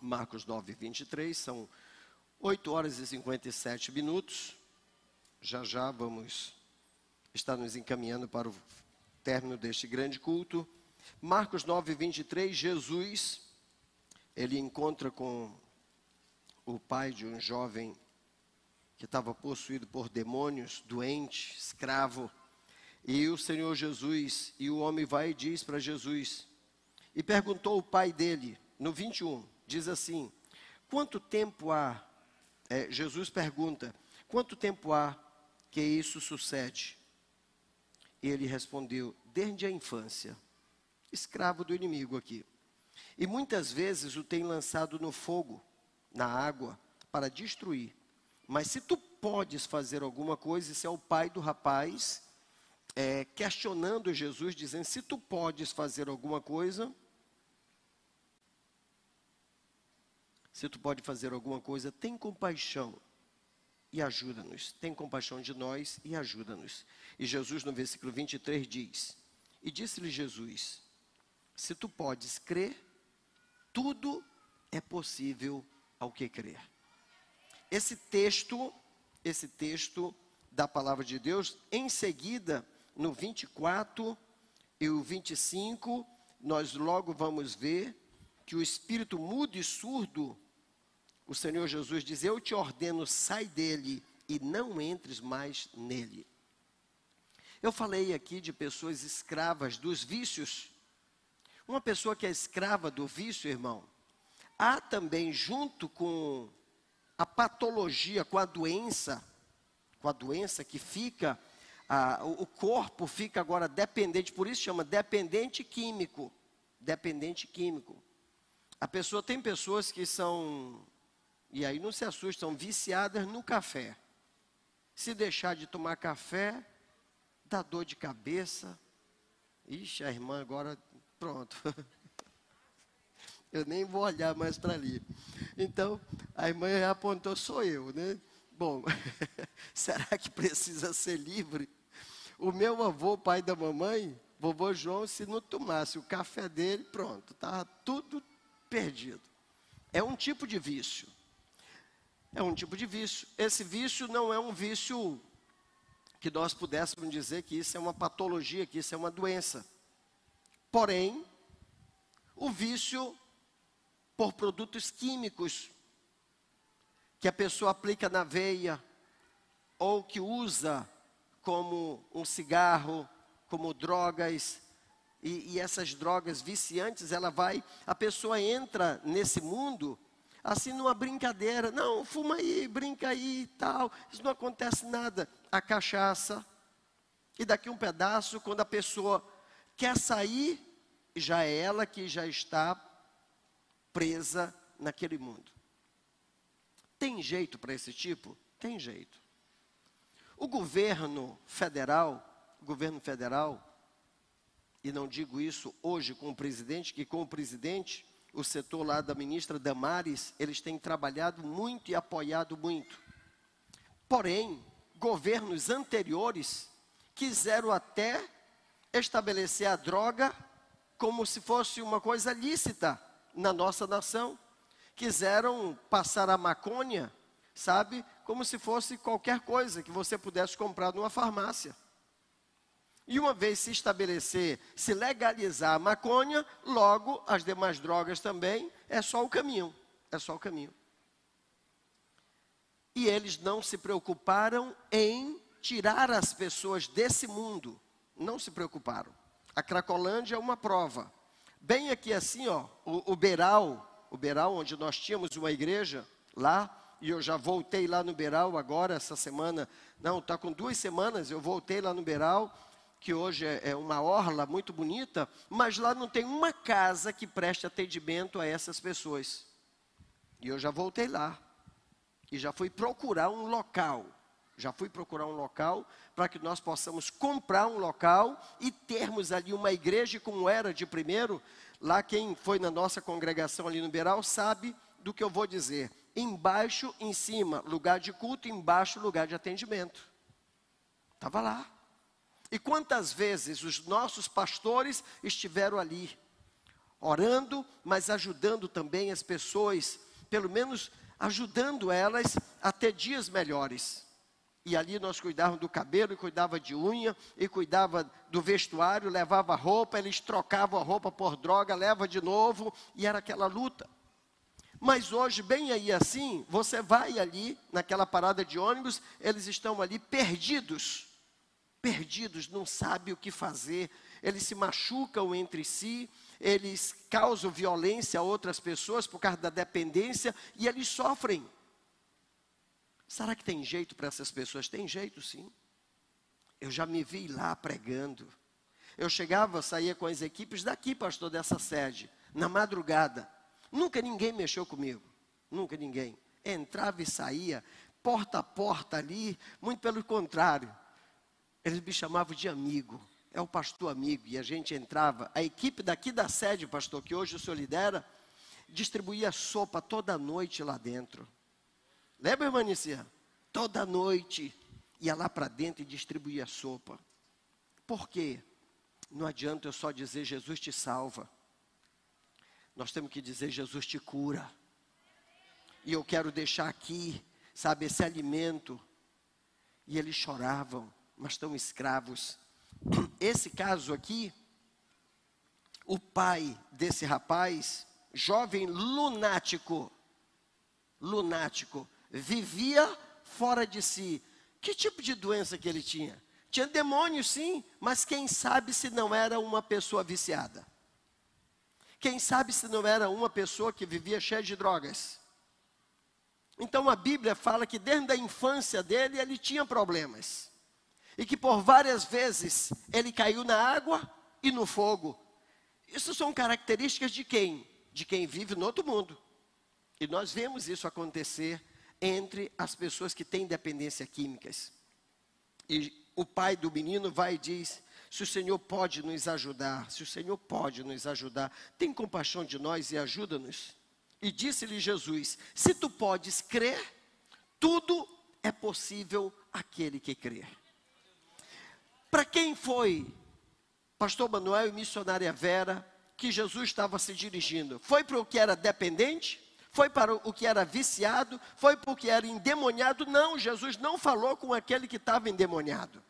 Marcos 9, 23, são 8 horas e 57 minutos. Já já vamos estar nos encaminhando para o término deste grande culto. Marcos 9, 23, Jesus, ele encontra com o pai de um jovem que estava possuído por demônios, doente, escravo. E o Senhor Jesus, e o homem vai e diz para Jesus, e perguntou o pai dele, no 21, diz assim: Quanto tempo há? É, Jesus pergunta: Quanto tempo há que isso sucede? E ele respondeu: Desde a infância, escravo do inimigo aqui. E muitas vezes o tem lançado no fogo, na água, para destruir. Mas se tu podes fazer alguma coisa, esse é o pai do rapaz, é, questionando Jesus, dizendo: se tu podes fazer alguma coisa, se tu pode fazer alguma coisa, tem compaixão e ajuda-nos. Tem compaixão de nós e ajuda-nos. E Jesus, no versículo 23, diz: E disse-lhe Jesus: Se tu podes crer, tudo é possível ao que crer. Esse texto, esse texto da palavra de Deus, em seguida, no 24 e o 25, nós logo vamos ver que o espírito mudo e surdo o Senhor Jesus diz: Eu te ordeno, sai dele e não entres mais nele. Eu falei aqui de pessoas escravas dos vícios. Uma pessoa que é escrava do vício, irmão, há também, junto com a patologia, com a doença, com a doença que fica, a, o corpo fica agora dependente, por isso chama dependente químico. Dependente químico. A pessoa tem pessoas que são e aí não se assustam, viciadas no café. Se deixar de tomar café, dá dor de cabeça. Ixi, a irmã agora, pronto. Eu nem vou olhar mais para ali. Então, a irmã apontou, sou eu, né? Bom, será que precisa ser livre? O meu avô, pai da mamãe, vovô João, se não tomasse o café dele, pronto, estava tudo perdido. É um tipo de vício. É um tipo de vício. Esse vício não é um vício que nós pudéssemos dizer que isso é uma patologia, que isso é uma doença. Porém, o vício por produtos químicos que a pessoa aplica na veia ou que usa como um cigarro, como drogas, e, e essas drogas viciantes, ela vai, a pessoa entra nesse mundo assim numa brincadeira. Não, fuma aí, brinca aí e tal. Isso não acontece nada. A cachaça. E daqui um pedaço, quando a pessoa quer sair, já é ela que já está presa naquele mundo. Tem jeito para esse tipo? Tem jeito. O governo federal, governo federal, e não digo isso hoje com o presidente, que com o presidente o setor lá da ministra Damares, eles têm trabalhado muito e apoiado muito. Porém, governos anteriores quiseram até estabelecer a droga como se fosse uma coisa lícita na nossa nação. Quiseram passar a maconha, sabe, como se fosse qualquer coisa que você pudesse comprar numa farmácia. E uma vez se estabelecer, se legalizar a maconha, logo as demais drogas também, é só o caminho. É só o caminho. E eles não se preocuparam em tirar as pessoas desse mundo. Não se preocuparam. A Cracolândia é uma prova. Bem aqui assim, ó, o, o Beral, o Beral onde nós tínhamos uma igreja lá, e eu já voltei lá no Beral agora, essa semana, não, está com duas semanas, eu voltei lá no Beral, que hoje é, é uma orla muito bonita, mas lá não tem uma casa que preste atendimento a essas pessoas. E eu já voltei lá. E já fui procurar um local. Já fui procurar um local para que nós possamos comprar um local e termos ali uma igreja como era de primeiro. Lá quem foi na nossa congregação ali no Beiral sabe do que eu vou dizer. Embaixo, em cima, lugar de culto, embaixo, lugar de atendimento. Estava lá. E quantas vezes os nossos pastores estiveram ali, orando, mas ajudando também as pessoas, pelo menos ajudando elas a ter dias melhores. E ali nós cuidávamos do cabelo, e cuidava de unha, e cuidava do vestuário, levava roupa, eles trocavam a roupa por droga, leva de novo, e era aquela luta. Mas hoje, bem aí assim, você vai ali, naquela parada de ônibus, eles estão ali perdidos. Perdidos, não sabem o que fazer, eles se machucam entre si, eles causam violência a outras pessoas por causa da dependência e eles sofrem. Será que tem jeito para essas pessoas? Tem jeito sim. Eu já me vi lá pregando. Eu chegava, saía com as equipes daqui, pastor, dessa sede, na madrugada. Nunca ninguém mexeu comigo. Nunca ninguém. Entrava e saía, porta a porta ali, muito pelo contrário. Eles me chamavam de amigo. É o pastor amigo. E a gente entrava. A equipe daqui da sede, pastor, que hoje o senhor lidera, distribuía sopa toda noite lá dentro. Lembra, irmã Nicia? Toda noite ia lá para dentro e distribuía sopa. Por quê? Não adianta eu só dizer Jesus te salva. Nós temos que dizer: Jesus te cura. E eu quero deixar aqui, sabe, esse alimento. E eles choravam, mas estão escravos. Esse caso aqui, o pai desse rapaz, jovem lunático, lunático, vivia fora de si. Que tipo de doença que ele tinha? Tinha demônio, sim, mas quem sabe se não era uma pessoa viciada. Quem sabe se não era uma pessoa que vivia cheia de drogas. Então a Bíblia fala que desde a infância dele ele tinha problemas. E que por várias vezes ele caiu na água e no fogo. Isso são características de quem? De quem vive no outro mundo. E nós vemos isso acontecer entre as pessoas que têm dependência químicas. E o pai do menino vai e diz: se o Senhor pode nos ajudar, se o Senhor pode nos ajudar, tem compaixão de nós e ajuda-nos. E disse-lhe Jesus: Se tu podes crer, tudo é possível aquele que crer. Para quem foi pastor Manuel e missionária Vera que Jesus estava se dirigindo? Foi para o que era dependente? Foi para o que era viciado? Foi para o que era endemoniado? Não, Jesus não falou com aquele que estava endemoniado.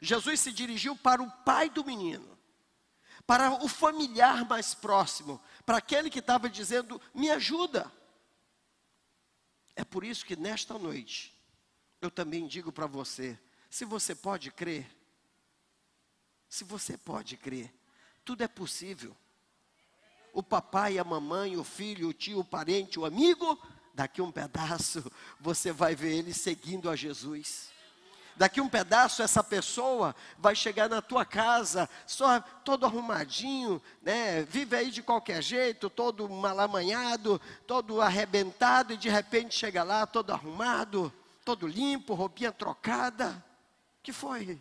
Jesus se dirigiu para o pai do menino, para o familiar mais próximo, para aquele que estava dizendo: Me ajuda. É por isso que nesta noite, eu também digo para você: se você pode crer, se você pode crer, tudo é possível. O papai, a mamãe, o filho, o tio, o parente, o amigo, daqui um pedaço, você vai ver ele seguindo a Jesus. Daqui um pedaço, essa pessoa vai chegar na tua casa, só todo arrumadinho, né? Vive aí de qualquer jeito, todo malamanhado, todo arrebentado, e de repente chega lá todo arrumado, todo limpo, roupinha trocada. que foi?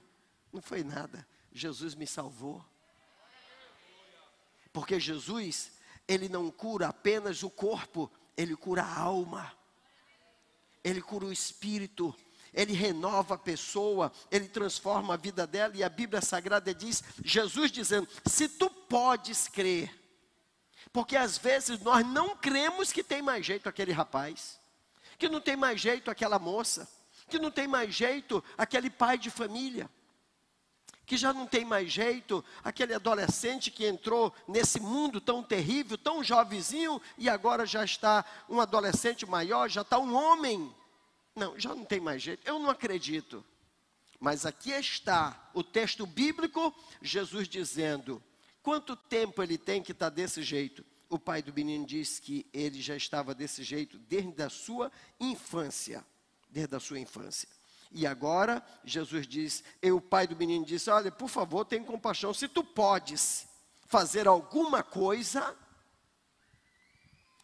Não foi nada. Jesus me salvou. Porque Jesus, ele não cura apenas o corpo, ele cura a alma. Ele cura o espírito. Ele renova a pessoa, ele transforma a vida dela, e a Bíblia Sagrada diz, Jesus dizendo: se tu podes crer, porque às vezes nós não cremos que tem mais jeito aquele rapaz, que não tem mais jeito aquela moça, que não tem mais jeito aquele pai de família, que já não tem mais jeito aquele adolescente que entrou nesse mundo tão terrível, tão jovenzinho, e agora já está um adolescente maior, já está um homem não, já não tem mais jeito. Eu não acredito. Mas aqui está o texto bíblico, Jesus dizendo: quanto tempo ele tem que estar tá desse jeito? O pai do menino diz que ele já estava desse jeito desde a sua infância. Desde a sua infância. E agora, Jesus diz, e o pai do menino disse: Olha, por favor, tem compaixão. Se tu podes fazer alguma coisa,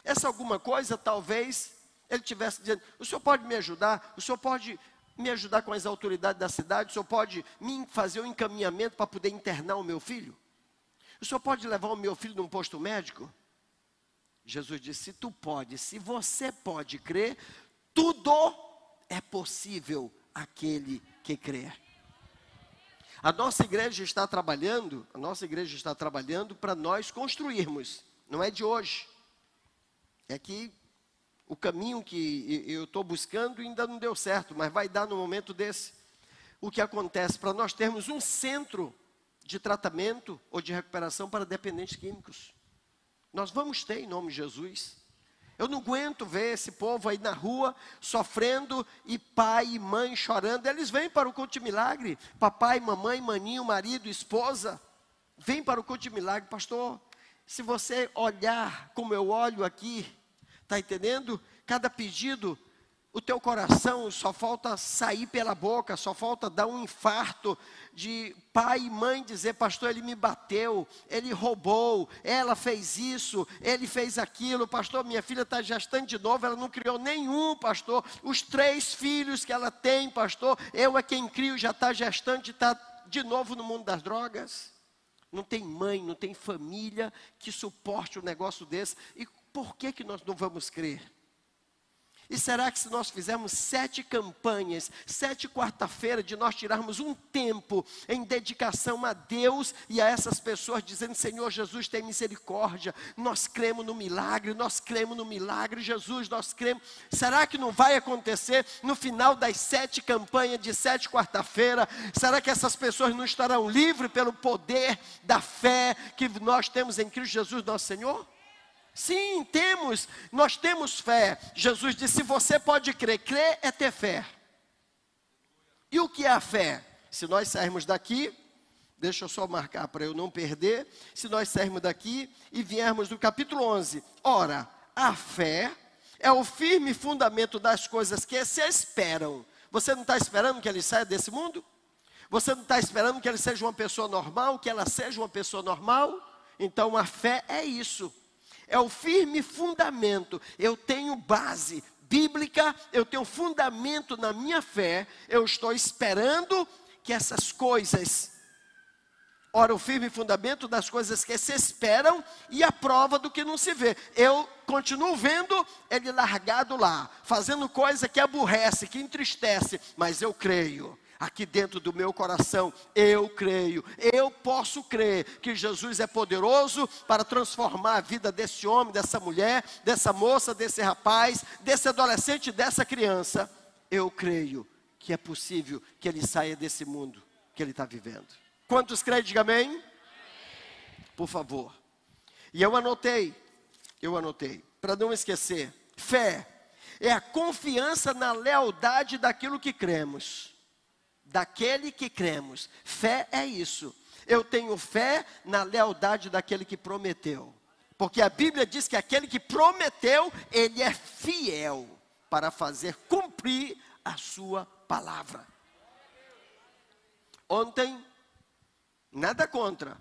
essa alguma coisa talvez ele tivesse dizendo: o senhor pode me ajudar? O senhor pode me ajudar com as autoridades da cidade? O senhor pode me fazer um encaminhamento para poder internar o meu filho? O senhor pode levar o meu filho num posto médico? Jesus disse: se tu pode, se você pode crer, tudo é possível aquele que crer. A nossa igreja está trabalhando, a nossa igreja está trabalhando para nós construirmos não é de hoje. É que o caminho que eu estou buscando ainda não deu certo, mas vai dar no momento desse. O que acontece para nós termos um centro de tratamento ou de recuperação para dependentes químicos. Nós vamos ter em nome de Jesus. Eu não aguento ver esse povo aí na rua sofrendo e pai e mãe chorando. Eles vêm para o culto de milagre. Papai, mamãe, maninho, marido, esposa. Vem para o culto de milagre, pastor. Se você olhar como eu olho aqui, está entendendo? Cada pedido o teu coração só falta sair pela boca, só falta dar um infarto de pai e mãe dizer, pastor, ele me bateu, ele roubou, ela fez isso, ele fez aquilo, pastor, minha filha está gestando de novo, ela não criou nenhum, pastor, os três filhos que ela tem, pastor, eu é quem crio, já está gestante, está de novo no mundo das drogas. Não tem mãe, não tem família que suporte um negócio desse. E por que, que nós não vamos crer? E será que se nós fizermos sete campanhas, sete quarta-feira, de nós tirarmos um tempo em dedicação a Deus e a essas pessoas, dizendo: Senhor Jesus, tem misericórdia, nós cremos no milagre, nós cremos no milagre, Jesus, nós cremos. Será que não vai acontecer no final das sete campanhas de sete quarta-feira? Será que essas pessoas não estarão livres pelo poder da fé que nós temos em Cristo Jesus, nosso Senhor? Sim, temos, nós temos fé. Jesus disse: se você pode crer, crer é ter fé. E o que é a fé? Se nós sairmos daqui, deixa eu só marcar para eu não perder. Se nós sairmos daqui e viermos do capítulo 11, ora, a fé é o firme fundamento das coisas que se esperam. Você não está esperando que ele saia desse mundo? Você não está esperando que ele seja uma pessoa normal, que ela seja uma pessoa normal? Então a fé é isso é o firme fundamento. Eu tenho base bíblica, eu tenho fundamento na minha fé, eu estou esperando que essas coisas. Ora, o firme fundamento das coisas que se esperam e a prova do que não se vê. Eu continuo vendo ele largado lá, fazendo coisa que aborrece, que entristece, mas eu creio aqui dentro do meu coração, eu creio, eu posso crer que Jesus é poderoso para transformar a vida desse homem, dessa mulher, dessa moça, desse rapaz, desse adolescente, dessa criança. Eu creio que é possível que ele saia desse mundo que ele está vivendo. Quantos creem? Diga amém. Por favor. E eu anotei, eu anotei, para não esquecer: fé é a confiança na lealdade daquilo que cremos daquele que cremos. Fé é isso. Eu tenho fé na lealdade daquele que prometeu. Porque a Bíblia diz que aquele que prometeu, ele é fiel para fazer cumprir a sua palavra. Ontem, nada contra,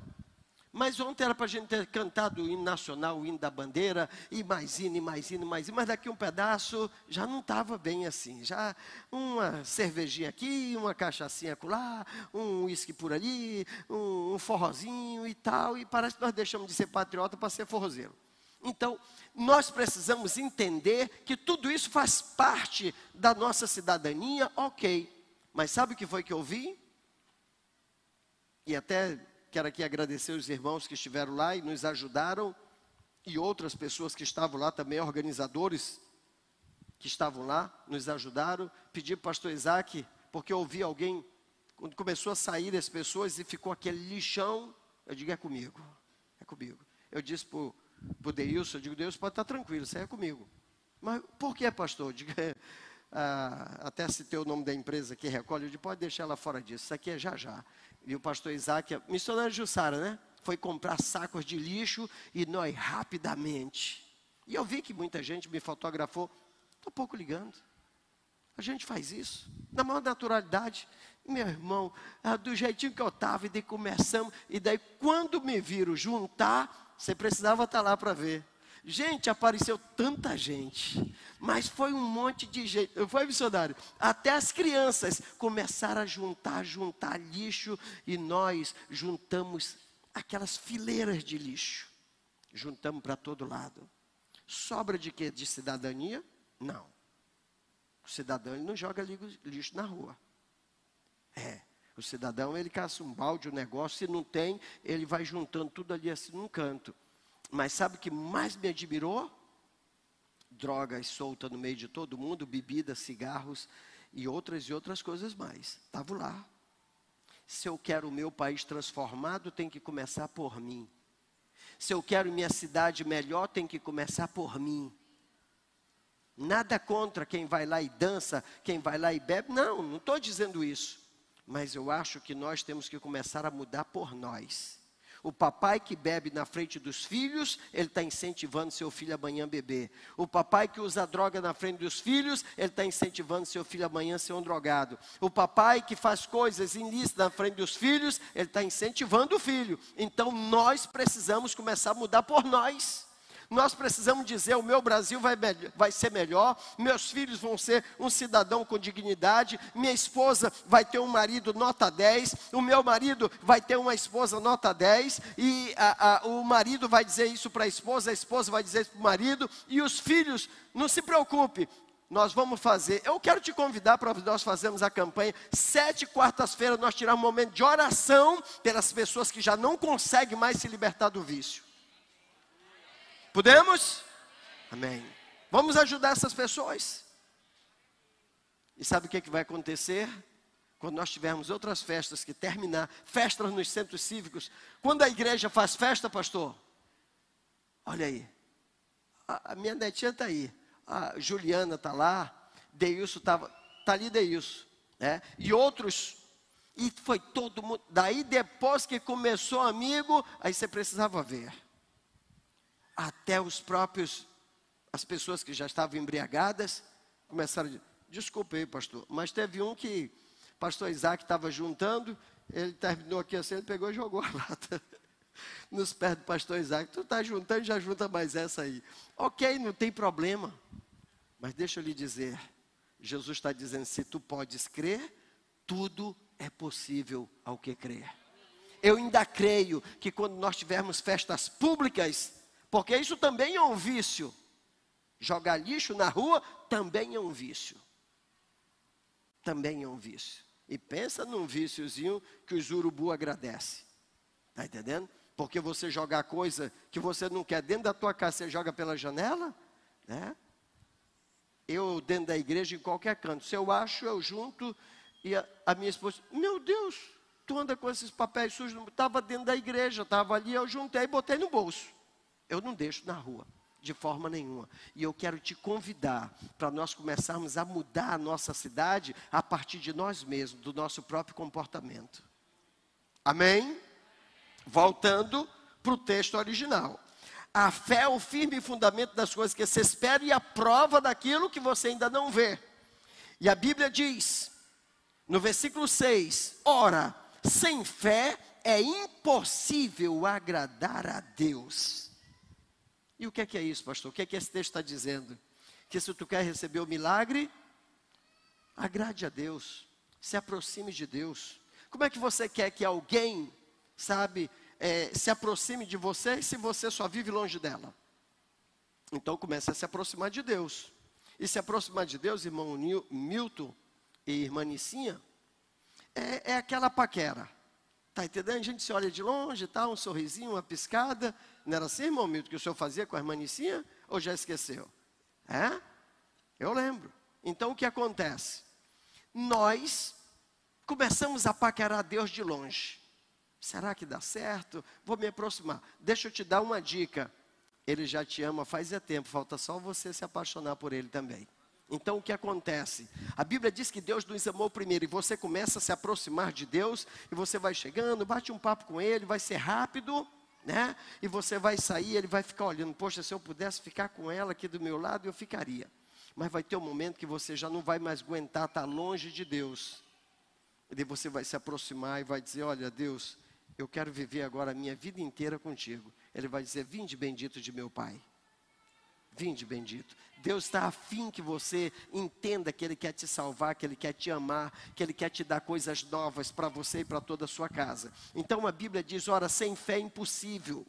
mas ontem era para a gente ter cantado o hino nacional, o hino da bandeira, e mais hino, e mais hino, mais hino. Mas daqui um pedaço já não estava bem assim. Já uma cervejinha aqui, uma cachaçinha lá, um uísque por ali, um, um forrozinho e tal. E parece que nós deixamos de ser patriota para ser forrozeiro. Então, nós precisamos entender que tudo isso faz parte da nossa cidadania, ok. Mas sabe o que foi que eu vi? E até Quero aqui agradecer os irmãos que estiveram lá e nos ajudaram, e outras pessoas que estavam lá também, organizadores que estavam lá, nos ajudaram. Pedi para o pastor Isaac, porque eu ouvi alguém, quando começou a sair as pessoas e ficou aquele lixão, eu digo, é comigo, é comigo. Eu disse para o Deilson, eu digo, Deus pode estar tranquilo, isso é comigo. Mas por que, pastor? Digo, ah, até citei o nome da empresa que recolhe, eu digo, pode deixar ela fora disso, isso aqui é já já. E o pastor Isaac, missionário Jussara, né? Foi comprar sacos de lixo e nós rapidamente. E eu vi que muita gente me fotografou. Estou pouco ligando. A gente faz isso, na maior naturalidade. Meu irmão, ah, do jeitinho que eu estava, e daí começamos. E daí, quando me viram juntar, você precisava estar lá para ver. Gente, apareceu tanta gente, mas foi um monte de gente. Foi missionário. Até as crianças começaram a juntar, juntar lixo e nós juntamos aquelas fileiras de lixo. Juntamos para todo lado. Sobra de quê? De cidadania? Não. O cidadão ele não joga lixo na rua. É. O cidadão ele caça um balde, um negócio, se não tem, ele vai juntando tudo ali assim num canto. Mas sabe o que mais me admirou? Drogas soltas no meio de todo mundo, bebida, cigarros e outras e outras coisas mais. Estava lá. Se eu quero o meu país transformado, tem que começar por mim. Se eu quero minha cidade melhor, tem que começar por mim. Nada contra quem vai lá e dança, quem vai lá e bebe. Não, não estou dizendo isso. Mas eu acho que nós temos que começar a mudar por nós. O papai que bebe na frente dos filhos, ele está incentivando seu filho amanhã beber. O papai que usa droga na frente dos filhos, ele está incentivando seu filho amanhã a ser um drogado. O papai que faz coisas ilícitas na frente dos filhos, ele está incentivando o filho. Então nós precisamos começar a mudar por nós. Nós precisamos dizer: o meu Brasil vai, vai ser melhor, meus filhos vão ser um cidadão com dignidade, minha esposa vai ter um marido nota 10, o meu marido vai ter uma esposa nota 10, e a, a, o marido vai dizer isso para a esposa, a esposa vai dizer isso para o marido, e os filhos, não se preocupe, nós vamos fazer. Eu quero te convidar para nós fazermos a campanha. Sete quartas-feiras nós tiramos um momento de oração pelas pessoas que já não conseguem mais se libertar do vício. Podemos? Amém. Vamos ajudar essas pessoas. E sabe o que, é que vai acontecer? Quando nós tivermos outras festas que terminar, festas nos centros cívicos. Quando a igreja faz festa, pastor, olha aí, a, a minha netinha está aí, a Juliana está lá, Deilson estava, está ali Deilson, né? E outros, e foi todo mundo. Daí depois que começou amigo, aí você precisava ver até os próprios, as pessoas que já estavam embriagadas, começaram a dizer, desculpe aí, pastor, mas teve um que, pastor Isaac estava juntando, ele terminou aqui assim, ele pegou e jogou a lata nos pés do pastor Isaac. Tu está juntando, já junta mais essa aí. Ok, não tem problema. Mas deixa eu lhe dizer, Jesus está dizendo, se tu podes crer, tudo é possível ao que crer. Eu ainda creio que quando nós tivermos festas públicas, porque isso também é um vício. Jogar lixo na rua também é um vício. Também é um vício. E pensa num víciozinho que os urubu agradece. Está entendendo? Porque você jogar coisa que você não quer dentro da tua casa, você joga pela janela, né? Eu dentro da igreja, em qualquer canto, se eu acho, eu junto, e a, a minha esposa, meu Deus, tu anda com esses papéis sujos, estava dentro da igreja, estava ali, eu juntei e botei no bolso. Eu não deixo na rua, de forma nenhuma. E eu quero te convidar para nós começarmos a mudar a nossa cidade a partir de nós mesmos, do nosso próprio comportamento. Amém? Voltando para o texto original. A fé é o firme fundamento das coisas que se espera e a prova daquilo que você ainda não vê. E a Bíblia diz, no versículo 6: Ora, sem fé é impossível agradar a Deus. E o que é que é isso, pastor? O que é que esse texto está dizendo? Que se tu quer receber o milagre, agrade a Deus, se aproxime de Deus. Como é que você quer que alguém, sabe, é, se aproxime de você se você só vive longe dela? Então comece a se aproximar de Deus. E se aproximar de Deus, irmão Milton e irmã Nicinha, é, é aquela paquera. Está entendendo? A gente se olha de longe, tá, um sorrisinho, uma piscada. Não era assim, irmão Milton, que o senhor fazia com a irmã Nicinha? Ou já esqueceu? É? Eu lembro. Então o que acontece? Nós começamos a paquerar Deus de longe. Será que dá certo? Vou me aproximar. Deixa eu te dar uma dica. Ele já te ama faz é tempo, falta só você se apaixonar por ele também. Então o que acontece? A Bíblia diz que Deus nos amou primeiro e você começa a se aproximar de Deus e você vai chegando, bate um papo com ele, vai ser rápido, né? E você vai sair, ele vai ficar olhando, poxa, se eu pudesse ficar com ela aqui do meu lado, eu ficaria. Mas vai ter um momento que você já não vai mais aguentar estar longe de Deus. E você vai se aproximar e vai dizer: Olha, Deus, eu quero viver agora a minha vida inteira contigo. Ele vai dizer: Vinde bendito de meu Pai. Vinde bendito. Deus está afim que você entenda que Ele quer te salvar, que Ele quer te amar, que Ele quer te dar coisas novas para você e para toda a sua casa. Então a Bíblia diz: ora, sem fé é impossível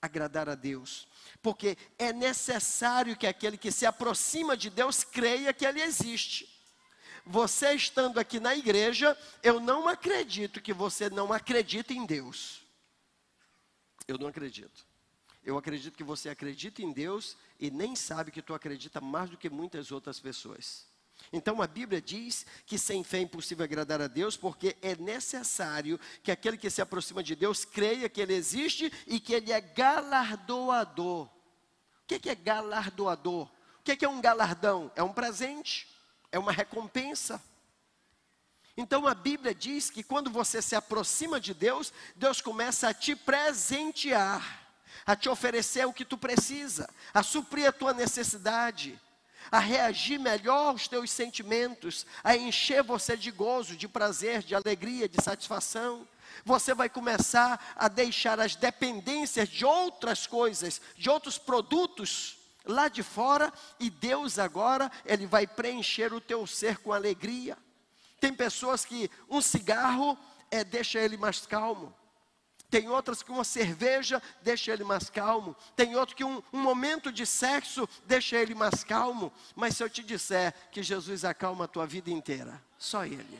agradar a Deus, porque é necessário que aquele que se aproxima de Deus creia que Ele existe. Você estando aqui na igreja, eu não acredito que você não acredita em Deus. Eu não acredito. Eu acredito que você acredita em Deus e nem sabe que tu acredita mais do que muitas outras pessoas. Então a Bíblia diz que sem fé é impossível agradar a Deus, porque é necessário que aquele que se aproxima de Deus creia que Ele existe e que Ele é galardoador. O que é galardoador? O que é um galardão? É um presente, é uma recompensa. Então a Bíblia diz que quando você se aproxima de Deus, Deus começa a te presentear, a te oferecer o que tu precisa, a suprir a tua necessidade, a reagir melhor aos teus sentimentos, a encher você de gozo, de prazer, de alegria, de satisfação. Você vai começar a deixar as dependências de outras coisas, de outros produtos lá de fora, e Deus agora, Ele vai preencher o teu ser com alegria. Tem pessoas que um cigarro é, deixa ele mais calmo. Tem outras que uma cerveja deixa ele mais calmo. Tem outro que um, um, momento de sexo deixa ele mais calmo. Mas se eu te disser que Jesus acalma a tua vida inteira, só Ele.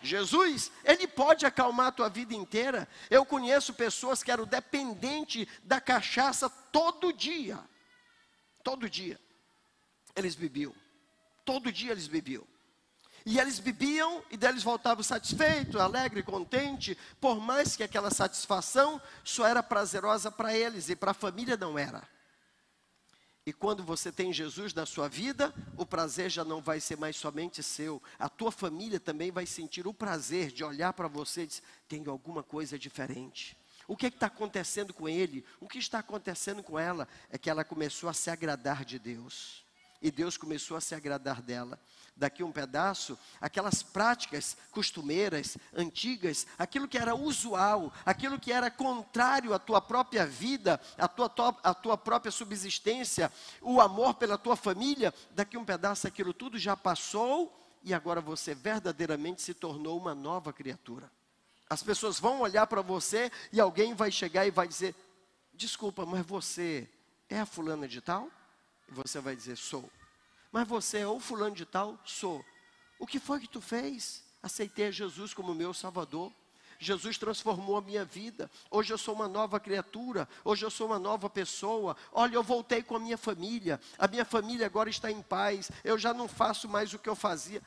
Jesus, Ele pode acalmar a tua vida inteira. Eu conheço pessoas que eram dependentes da cachaça todo dia. Todo dia. Eles bebiam. Todo dia eles bebiam. E eles bebiam e deles voltavam satisfeitos, alegre, contente, por mais que aquela satisfação só era prazerosa para eles e para a família não era. E quando você tem Jesus na sua vida, o prazer já não vai ser mais somente seu. A tua família também vai sentir o prazer de olhar para você e dizer: tem alguma coisa diferente. O que é está acontecendo com ele? O que está acontecendo com ela? É que ela começou a se agradar de Deus. E Deus começou a se agradar dela daqui um pedaço, aquelas práticas costumeiras, antigas, aquilo que era usual, aquilo que era contrário à tua própria vida, à tua, à tua própria subsistência, o amor pela tua família, daqui um pedaço aquilo tudo já passou e agora você verdadeiramente se tornou uma nova criatura. As pessoas vão olhar para você e alguém vai chegar e vai dizer: Desculpa, mas você é a fulana de tal? E você vai dizer: Sou. Mas você é o fulano de tal? Sou. O que foi que tu fez? Aceitei Jesus como meu Salvador. Jesus transformou a minha vida. Hoje eu sou uma nova criatura. Hoje eu sou uma nova pessoa. Olha, eu voltei com a minha família. A minha família agora está em paz. Eu já não faço mais o que eu fazia.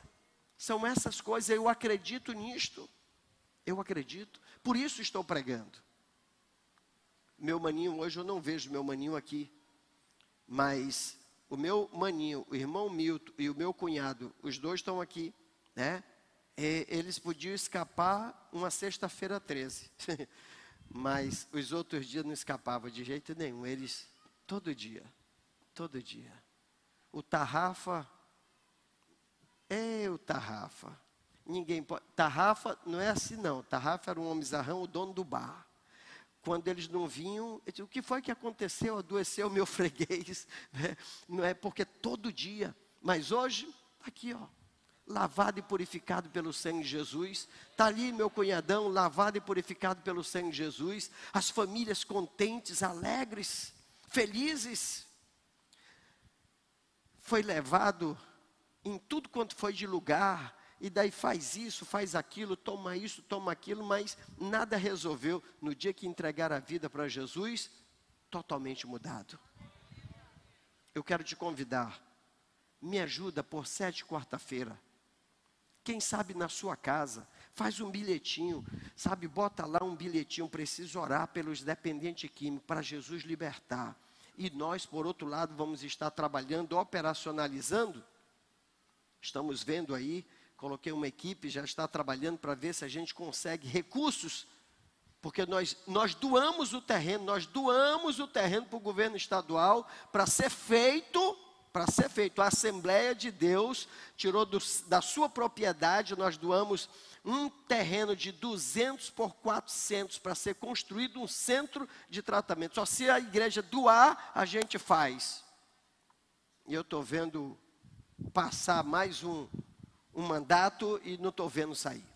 São essas coisas. Eu acredito nisto. Eu acredito. Por isso estou pregando. Meu maninho, hoje eu não vejo meu maninho aqui. Mas o meu maninho, o irmão Milton e o meu cunhado, os dois estão aqui, né? E eles podiam escapar uma sexta-feira 13. Mas os outros dias não escapavam de jeito nenhum. Eles, todo dia, todo dia. O Tarrafa, é o Tarrafa. Ninguém pode. Tarrafa não é assim, não. Tarrafa era um homem zarrão, o dono do bar quando eles não vinham, disse, o que foi que aconteceu? Adoeceu meu freguês. Né? Não é porque todo dia, mas hoje, aqui, ó, lavado e purificado pelo sangue de Jesus. Está ali meu cunhadão, lavado e purificado pelo sangue de Jesus. As famílias contentes, alegres, felizes. Foi levado em tudo quanto foi de lugar e daí faz isso, faz aquilo, toma isso, toma aquilo, mas nada resolveu. No dia que entregar a vida para Jesus, totalmente mudado. Eu quero te convidar, me ajuda por sete quarta-feira. Quem sabe na sua casa, faz um bilhetinho, sabe, bota lá um bilhetinho, preciso orar pelos dependentes químicos, para Jesus libertar. E nós, por outro lado, vamos estar trabalhando, operacionalizando. Estamos vendo aí Coloquei uma equipe, já está trabalhando para ver se a gente consegue recursos, porque nós, nós doamos o terreno, nós doamos o terreno para o governo estadual para ser feito, para ser feito. A Assembleia de Deus tirou do, da sua propriedade, nós doamos um terreno de 200 por 400 para ser construído um centro de tratamento. Só se a igreja doar, a gente faz. E eu estou vendo passar mais um, um mandato e não estou vendo sair.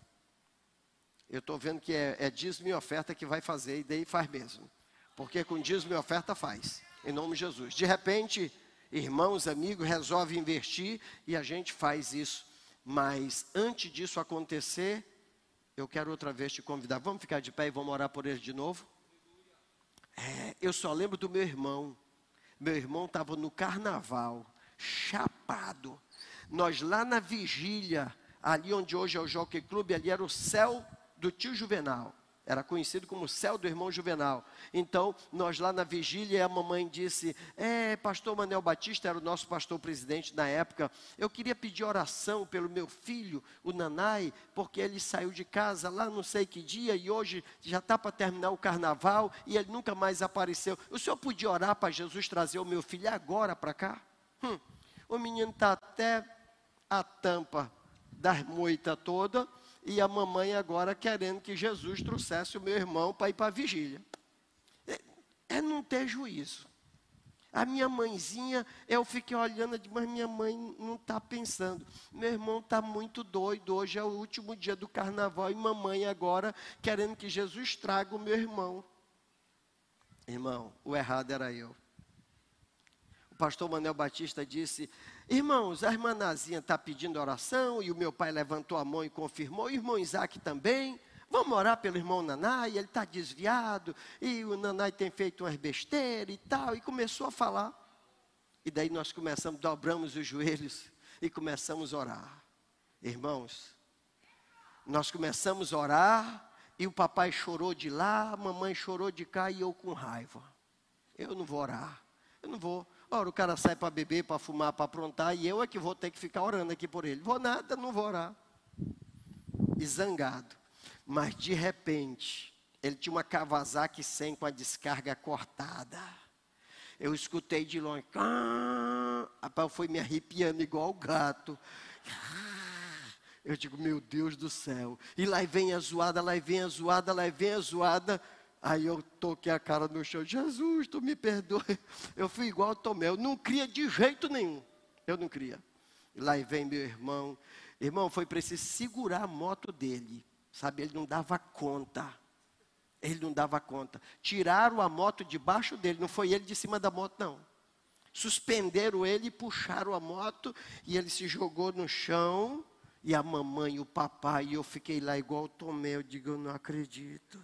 Eu estou vendo que é, é dízimo e oferta que vai fazer, e daí faz mesmo. Porque com dízimo e oferta faz, em nome de Jesus. De repente, irmãos, amigos, resolve investir e a gente faz isso. Mas antes disso acontecer, eu quero outra vez te convidar. Vamos ficar de pé e vamos orar por ele de novo? É, eu só lembro do meu irmão. Meu irmão estava no carnaval, chapado. Nós lá na vigília, ali onde hoje é o Jockey Clube, ali era o céu do tio Juvenal. Era conhecido como o céu do irmão Juvenal. Então, nós lá na vigília, a mamãe disse: É, pastor Manel Batista era o nosso pastor presidente na época. Eu queria pedir oração pelo meu filho, o Nanai, porque ele saiu de casa lá não sei que dia e hoje já está para terminar o carnaval e ele nunca mais apareceu. O senhor podia orar para Jesus trazer o meu filho agora para cá? Hum, o menino está até a tampa da moita toda e a mamãe agora querendo que Jesus trouxesse o meu irmão para ir para a vigília. É, é, não ter juízo. A minha mãezinha, eu fiquei olhando, mas minha mãe não está pensando. Meu irmão está muito doido, hoje é o último dia do carnaval e mamãe agora querendo que Jesus traga o meu irmão. Irmão, o errado era eu. O pastor Manuel Batista disse: Irmãos, a irmã Nazinha está pedindo oração e o meu pai levantou a mão e confirmou. O irmão Isaac também. Vamos orar pelo irmão Nanai, ele está desviado e o Nanai tem feito umas besteiras e tal. E começou a falar. E daí nós começamos, dobramos os joelhos e começamos a orar. Irmãos, nós começamos a orar e o papai chorou de lá, a mamãe chorou de cá e eu com raiva. Eu não vou orar, eu não vou. Ora, o cara sai para beber, para fumar, para aprontar, e eu é que vou ter que ficar orando aqui por ele. Vou nada, não vou orar. E zangado. Mas de repente, ele tinha uma Kawasaki 100 com a descarga cortada. Eu escutei de longe. Rapaz, foi me arrepiando igual o gato. Eu digo, meu Deus do céu. E lá vem a zoada, lá vem a zoada, lá vem a zoada. Aí eu toquei a cara no chão, Jesus, tu me perdoe. Eu fui igual ao Tomé, eu não cria de jeito nenhum. Eu não cria. Lá vem meu irmão. Irmão, foi preciso segurar a moto dele. Sabe, ele não dava conta. Ele não dava conta. Tiraram a moto debaixo dele, não foi ele de cima da moto, não. Suspenderam ele, puxaram a moto e ele se jogou no chão. E a mamãe, o papai, e eu fiquei lá igual o Tomé. Eu digo, eu não acredito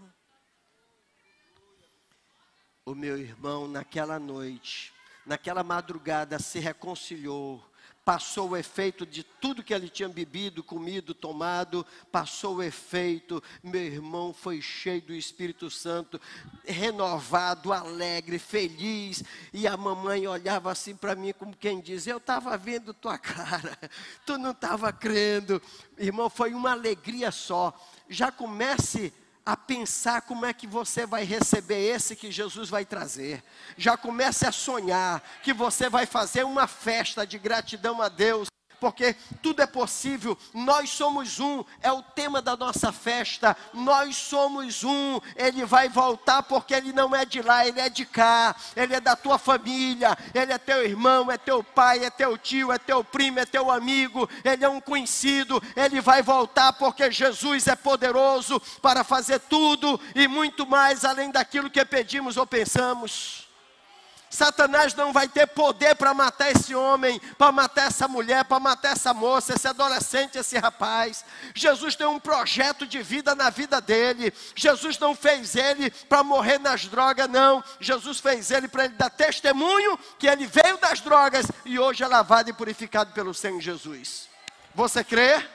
o meu irmão, naquela noite, naquela madrugada, se reconciliou, passou o efeito de tudo que ele tinha bebido, comido, tomado, passou o efeito. Meu irmão foi cheio do Espírito Santo, renovado, alegre, feliz. E a mamãe olhava assim para mim, como quem diz: Eu estava vendo tua cara, tu não estava crendo. Irmão, foi uma alegria só. Já comece a pensar como é que você vai receber esse que Jesus vai trazer. Já comece a sonhar que você vai fazer uma festa de gratidão a Deus porque tudo é possível. Nós somos um, é o tema da nossa festa. Nós somos um. Ele vai voltar porque ele não é de lá, ele é de cá. Ele é da tua família, ele é teu irmão, é teu pai, é teu tio, é teu primo, é teu amigo, ele é um conhecido. Ele vai voltar porque Jesus é poderoso para fazer tudo e muito mais além daquilo que pedimos ou pensamos. Satanás não vai ter poder para matar esse homem, para matar essa mulher, para matar essa moça, esse adolescente, esse rapaz. Jesus tem um projeto de vida na vida dele. Jesus não fez ele para morrer nas drogas, não. Jesus fez ele para ele dar testemunho que ele veio das drogas e hoje é lavado e purificado pelo Senhor Jesus. Você crê?